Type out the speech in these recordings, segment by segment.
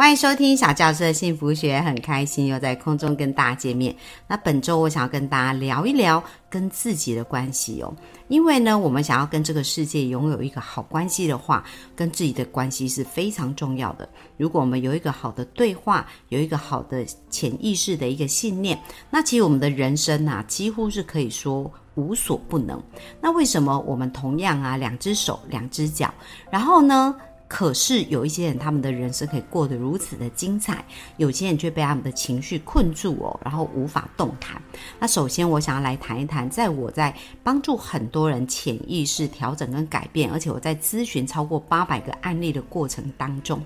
欢迎收听小教师的幸福学，很开心又在空中跟大家见面。那本周我想要跟大家聊一聊跟自己的关系哦，因为呢，我们想要跟这个世界拥有一个好关系的话，跟自己的关系是非常重要的。如果我们有一个好的对话，有一个好的潜意识的一个信念，那其实我们的人生啊，几乎是可以说无所不能。那为什么我们同样啊，两只手，两只脚，然后呢？可是有一些人，他们的人生可以过得如此的精彩，有些人却被他们的情绪困住哦，然后无法动弹。那首先，我想要来谈一谈，在我在帮助很多人潜意识调整跟改变，而且我在咨询超过八百个案例的过程当中，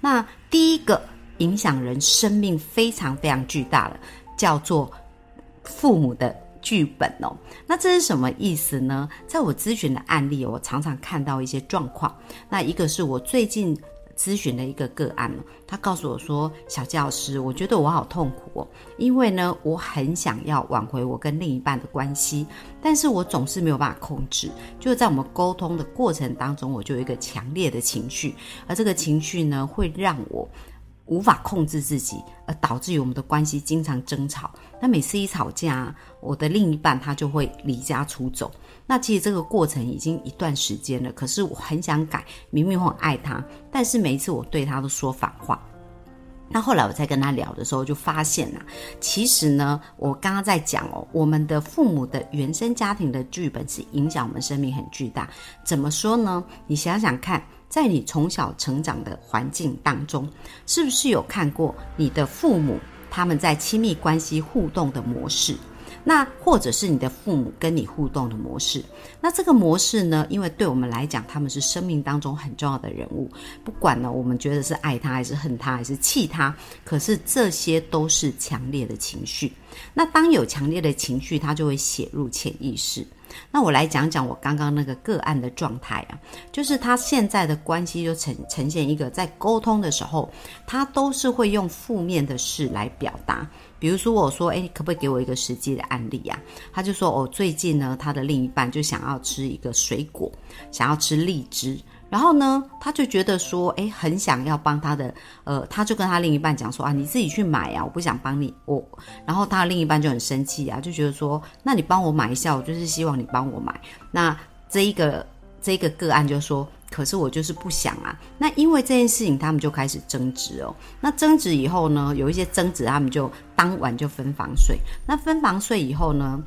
那第一个影响人生命非常非常巨大的，叫做父母的。剧本哦，那这是什么意思呢？在我咨询的案例，我常常看到一些状况。那一个是我最近咨询的一个个案他告诉我说：“小教师，我觉得我好痛苦哦，因为呢，我很想要挽回我跟另一半的关系，但是我总是没有办法控制。就在我们沟通的过程当中，我就有一个强烈的情绪，而这个情绪呢，会让我。”无法控制自己，而导致于我们的关系经常争吵。那每次一吵架，我的另一半他就会离家出走。那其实这个过程已经一段时间了，可是我很想改，明明我很爱他，但是每一次我对他都说反话。那后来我在跟他聊的时候，就发现啊，其实呢，我刚刚在讲哦，我们的父母的原生家庭的剧本是影响我们生命很巨大。怎么说呢？你想想看。在你从小成长的环境当中，是不是有看过你的父母他们在亲密关系互动的模式？那或者是你的父母跟你互动的模式？那这个模式呢？因为对我们来讲，他们是生命当中很重要的人物，不管呢，我们觉得是爱他还是恨他还是气他，可是这些都是强烈的情绪。那当有强烈的情绪，它就会写入潜意识。那我来讲讲我刚刚那个个案的状态啊，就是他现在的关系就呈呈现一个在沟通的时候，他都是会用负面的事来表达。比如说我说，哎，可不可以给我一个实际的案例啊？他就说，哦，最近呢，他的另一半就想要吃一个水果，想要吃荔枝。然后呢，他就觉得说，哎，很想要帮他的，呃，他就跟他另一半讲说啊，你自己去买呀，我不想帮你我。然后他另一半就很生气啊，就觉得说，那你帮我买一下，我就是希望你帮我买。那这一个这一个个案就说，可是我就是不想啊。那因为这件事情，他们就开始争执哦。那争执以后呢，有一些争执，他们就当晚就分房睡。那分房睡以后呢？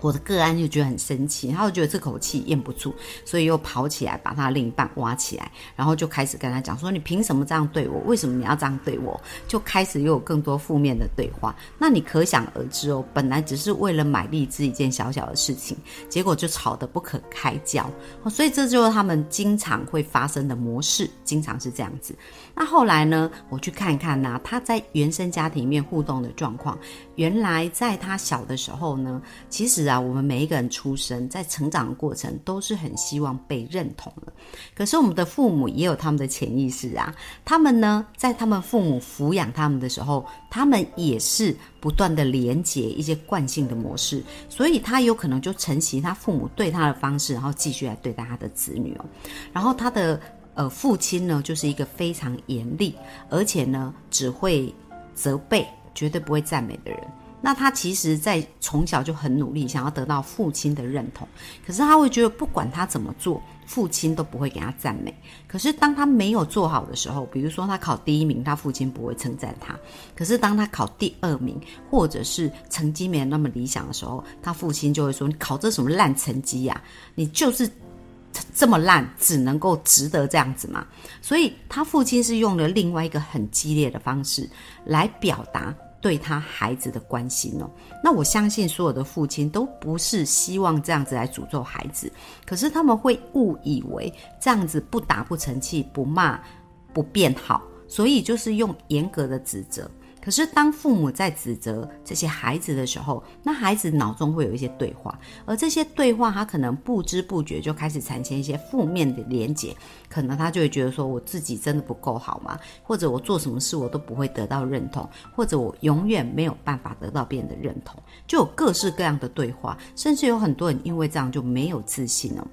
我的个案就觉得很生气，他就觉得这口气咽不住，所以又跑起来把他另一半挖起来，然后就开始跟他讲说：“你凭什么这样对我？为什么你要这样对我？”就开始又有更多负面的对话。那你可想而知哦，本来只是为了买荔枝一件小小的事情，结果就吵得不可开交。所以这就是他们经常会发生的模式，经常是这样子。那后来呢，我去看看呢，他在原生家庭里面互动的状况。原来在他小的时候呢，其实啊，我们每一个人出生在成长的过程都是很希望被认同的。可是我们的父母也有他们的潜意识啊，他们呢，在他们父母抚养他们的时候，他们也是不断的连接一些惯性的模式，所以他有可能就承袭他父母对他的方式，然后继续来对待他的子女哦。然后他的呃父亲呢，就是一个非常严厉，而且呢只会责备。绝对不会赞美的人，那他其实，在从小就很努力，想要得到父亲的认同。可是他会觉得，不管他怎么做，父亲都不会给他赞美。可是当他没有做好的时候，比如说他考第一名，他父亲不会称赞他；可是当他考第二名，或者是成绩没有那么理想的时候，他父亲就会说：“你考这什么烂成绩呀？你就是这么烂，只能够值得这样子吗？”所以，他父亲是用了另外一个很激烈的方式来表达。对他孩子的关心哦，那我相信所有的父亲都不是希望这样子来诅咒孩子，可是他们会误以为这样子不打不成器，不骂不变好，所以就是用严格的指责。可是当父母在指责这些孩子的时候，那孩子脑中会有一些对话，而这些对话他可能不知不觉就开始产生一些负面的连结，可能他就会觉得说我自己真的不够好吗？或者我做什么事我都不会得到认同，或者我永远没有办法得到别人的认同，就有各式各样的对话，甚至有很多人因为这样就没有自信了。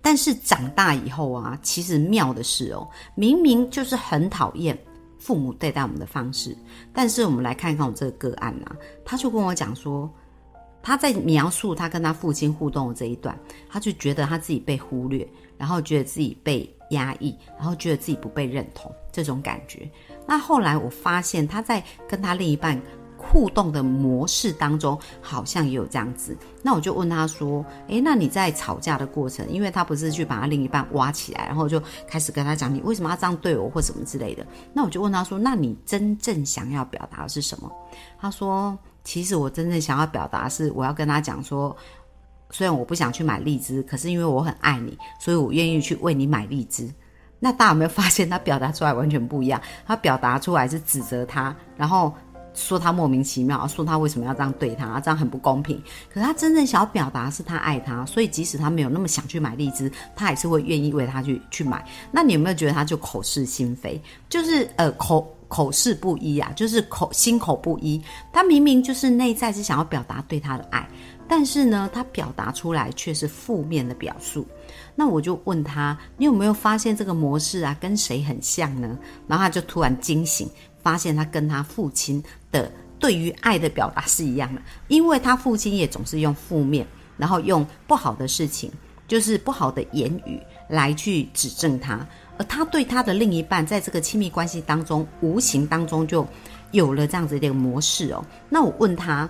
但是长大以后啊，其实妙的是哦，明明就是很讨厌父母对待我们的方式，但是我们来看看我这个个案啊，他就跟我讲说，他在描述他跟他父亲互动的这一段，他就觉得他自己被忽略，然后觉得自己被压抑，然后觉得自己不被认同这种感觉。那后来我发现他在跟他另一半。互动的模式当中，好像也有这样子。那我就问他说：“诶，那你在吵架的过程，因为他不是去把他另一半挖起来，然后就开始跟他讲你为什么要这样对我或什么之类的。那我就问他说：那你真正想要表达的是什么？他说：其实我真正想要表达是，我要跟他讲说，虽然我不想去买荔枝，可是因为我很爱你，所以我愿意去为你买荔枝。那大家有没有发现，他表达出来完全不一样？他表达出来是指责他，然后。说他莫名其妙，说他为什么要这样对他，这样很不公平。可是他真正想要表达是他爱他，所以即使他没有那么想去买荔枝，他还是会愿意为他去去买。那你有没有觉得他就口是心非，就是呃口口是不一啊，就是口心口不一。他明明就是内在是想要表达对他的爱，但是呢，他表达出来却是负面的表述。那我就问他，你有没有发现这个模式啊，跟谁很像呢？然后他就突然惊醒。发现他跟他父亲的对于爱的表达是一样的，因为他父亲也总是用负面，然后用不好的事情，就是不好的言语来去指正他，而他对他的另一半在这个亲密关系当中，无形当中就有了这样子的一个模式哦。那我问他。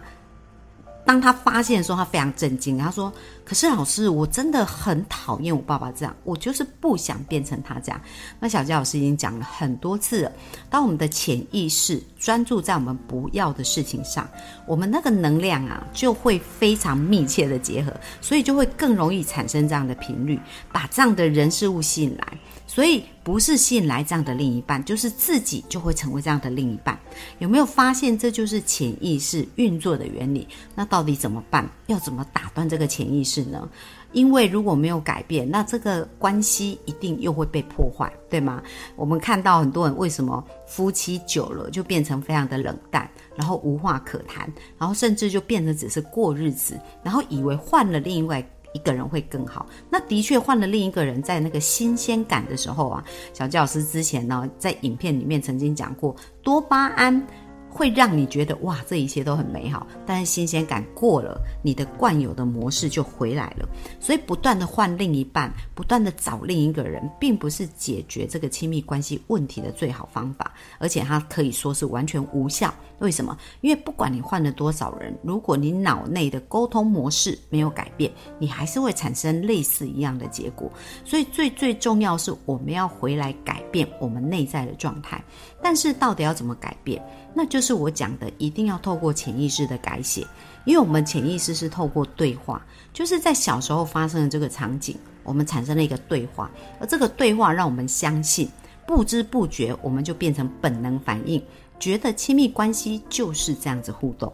当他发现的时候，他非常震惊。他说：“可是老师，我真的很讨厌我爸爸这样，我就是不想变成他这样。”那小佳老师已经讲了很多次了。当我们的潜意识专注在我们不要的事情上，我们那个能量啊就会非常密切的结合，所以就会更容易产生这样的频率，把这样的人事物吸引来。所以不是吸引来这样的另一半，就是自己就会成为这样的另一半。有没有发现这就是潜意识运作的原理？那到底怎么办？要怎么打断这个潜意识呢？因为如果没有改变，那这个关系一定又会被破坏，对吗？我们看到很多人为什么夫妻久了就变成非常的冷淡，然后无话可谈，然后甚至就变得只是过日子，然后以为换了另外。一个人会更好。那的确换了另一个人，在那个新鲜感的时候啊，小教师之前呢，在影片里面曾经讲过多巴胺。会让你觉得哇，这一切都很美好，但是新鲜感过了，你的惯有的模式就回来了。所以不断的换另一半，不断的找另一个人，并不是解决这个亲密关系问题的最好方法，而且它可以说是完全无效。为什么？因为不管你换了多少人，如果你脑内的沟通模式没有改变，你还是会产生类似一样的结果。所以最最重要是我们要回来改变我们内在的状态。但是到底要怎么改变？那就就是我讲的，一定要透过潜意识的改写，因为我们潜意识是透过对话，就是在小时候发生的这个场景，我们产生了一个对话，而这个对话让我们相信，不知不觉我们就变成本能反应，觉得亲密关系就是这样子互动，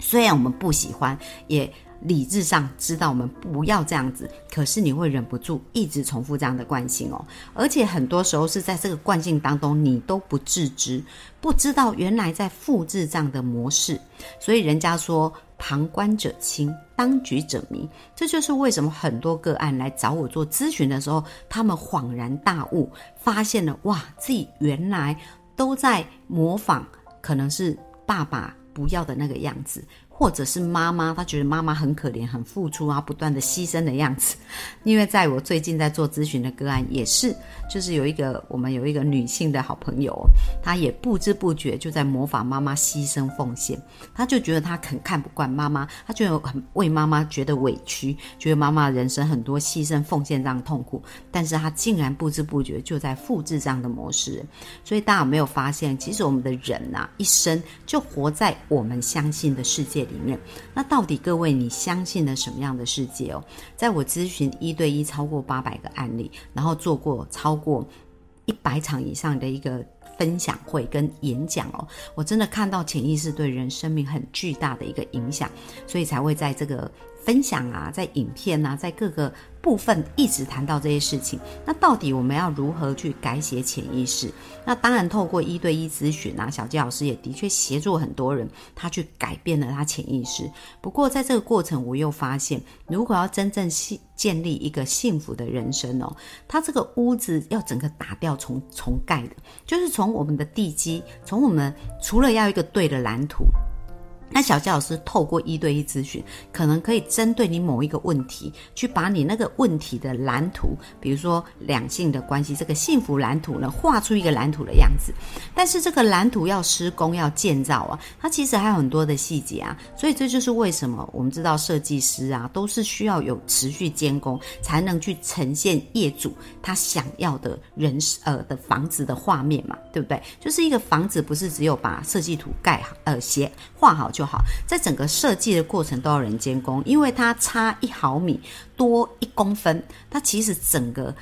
虽然我们不喜欢，也。理智上知道我们不要这样子，可是你会忍不住一直重复这样的惯性哦，而且很多时候是在这个惯性当中，你都不自知，不知道原来在复制这样的模式。所以人家说旁观者清，当局者迷，这就是为什么很多个案来找我做咨询的时候，他们恍然大悟，发现了哇，自己原来都在模仿，可能是爸爸不要的那个样子。或者是妈妈，她觉得妈妈很可怜、很付出啊，不断的牺牲的样子。因为在我最近在做咨询的个案，也是，就是有一个我们有一个女性的好朋友，她也不知不觉就在模仿妈妈牺牲奉献。她就觉得她很看不惯妈妈，她就很为妈妈觉得委屈，觉得妈妈人生很多牺牲奉献这样痛苦。但是她竟然不知不觉就在复制这样的模式。所以大家有没有发现，其实我们的人呐，一生就活在我们相信的世界。里面，那到底各位你相信了什么样的世界哦？在我咨询一对一超过八百个案例，然后做过超过一百场以上的一个分享会跟演讲哦，我真的看到潜意识对人生命很巨大的一个影响，所以才会在这个。分享啊，在影片啊，在各个部分一直谈到这些事情。那到底我们要如何去改写潜意识？那当然透过一对一咨询啊，小杰老师也的确协助很多人，他去改变了他潜意识。不过在这个过程，我又发现，如果要真正幸建立一个幸福的人生哦，他这个屋子要整个打掉重重盖的，就是从我们的地基，从我们除了要一个对的蓝图。那小教老师透过一对一咨询，可能可以针对你某一个问题，去把你那个问题的蓝图，比如说两性的关系，这个幸福蓝图呢，画出一个蓝图的样子。但是这个蓝图要施工要建造啊，它其实还有很多的细节啊。所以这就是为什么我们知道设计师啊，都是需要有持续监工，才能去呈现业主他想要的人呃的房子的画面嘛，对不对？就是一个房子不是只有把设计图盖好呃写画好就。好，在整个设计的过程都要人监工，因为它差一毫米多一公分，它其实整个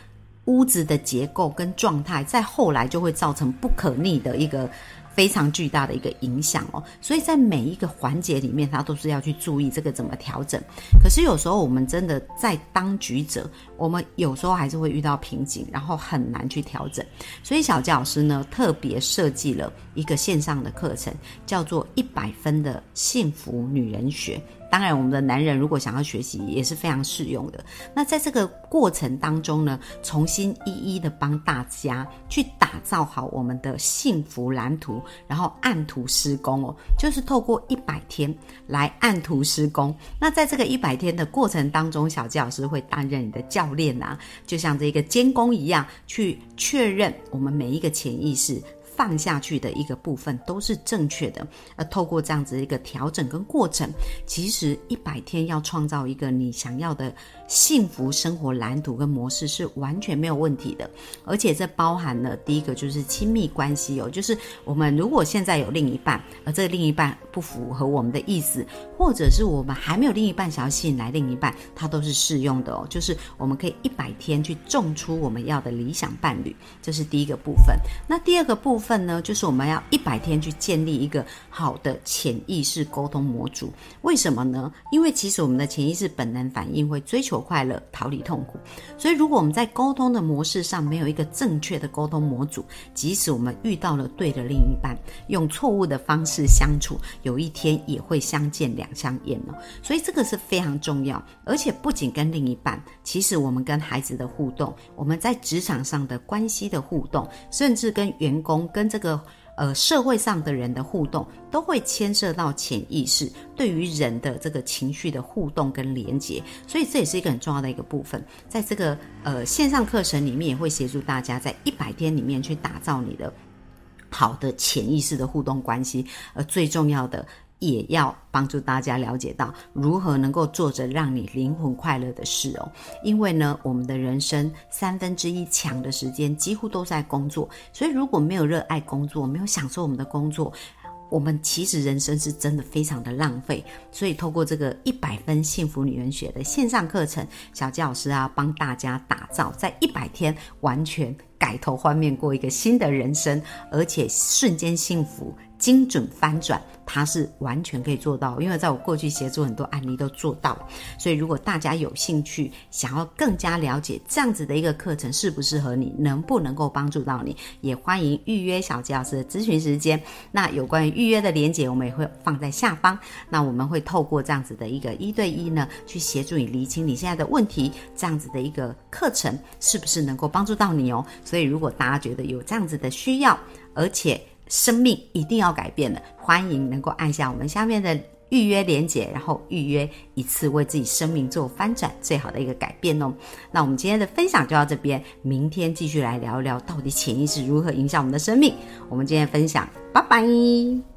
屋子的结构跟状态，在后来就会造成不可逆的一个。非常巨大的一个影响哦，所以在每一个环节里面，他都是要去注意这个怎么调整。可是有时候我们真的在当局者，我们有时候还是会遇到瓶颈，然后很难去调整。所以小杰老师呢，特别设计了一个线上的课程，叫做一百分的幸福女人学。当然，我们的男人如果想要学习也是非常适用的。那在这个过程当中呢，重新一一的帮大家去打造好我们的幸福蓝图，然后按图施工哦，就是透过一百天来按图施工。那在这个一百天的过程当中，小纪老师会担任你的教练啊，就像这个监工一样，去确认我们每一个潜意识。放下去的一个部分都是正确的，而透过这样子一个调整跟过程，其实一百天要创造一个你想要的幸福生活蓝图跟模式是完全没有问题的，而且这包含了第一个就是亲密关系哦，就是我们如果现在有另一半，而这个另一半不符合我们的意思，或者是我们还没有另一半想要吸引来另一半，它都是适用的哦，就是我们可以一百天去种出我们要的理想伴侣，这是第一个部分。那第二个部分。份呢，就是我们要一百天去建立一个好的潜意识沟通模组。为什么呢？因为其实我们的潜意识本能反应会追求快乐、逃离痛苦。所以如果我们在沟通的模式上没有一个正确的沟通模组，即使我们遇到了对的另一半，用错误的方式相处，有一天也会相见两相厌哦。所以这个是非常重要。而且不仅跟另一半，其实我们跟孩子的互动，我们在职场上的关系的互动，甚至跟员工跟这个呃社会上的人的互动，都会牵涉到潜意识对于人的这个情绪的互动跟连接，所以这也是一个很重要的一个部分。在这个呃线上课程里面，也会协助大家在一百天里面去打造你的好的潜意识的互动关系，呃最重要的。也要帮助大家了解到如何能够做着让你灵魂快乐的事哦。因为呢，我们的人生三分之一强的时间几乎都在工作，所以如果没有热爱工作，没有享受我们的工作，我们其实人生是真的非常的浪费。所以透过这个一百分幸福女人学的线上课程，小纪老师啊，帮大家打造在一百天完全改头换面过一个新的人生，而且瞬间幸福。精准翻转，它是完全可以做到，因为在我过去协助很多案例都做到。所以，如果大家有兴趣，想要更加了解这样子的一个课程适不适合你，能不能够帮助到你，也欢迎预约小吉老师的咨询时间。那有关于预约的连接，我们也会放在下方。那我们会透过这样子的一个一对一呢，去协助你厘清你现在的问题。这样子的一个课程是不是能够帮助到你哦？所以，如果大家觉得有这样子的需要，而且生命一定要改变了，欢迎能够按下我们下面的预约连结，然后预约一次为自己生命做翻转最好的一个改变哦。那我们今天的分享就到这边，明天继续来聊一聊到底潜意识如何影响我们的生命。我们今天分享，拜拜。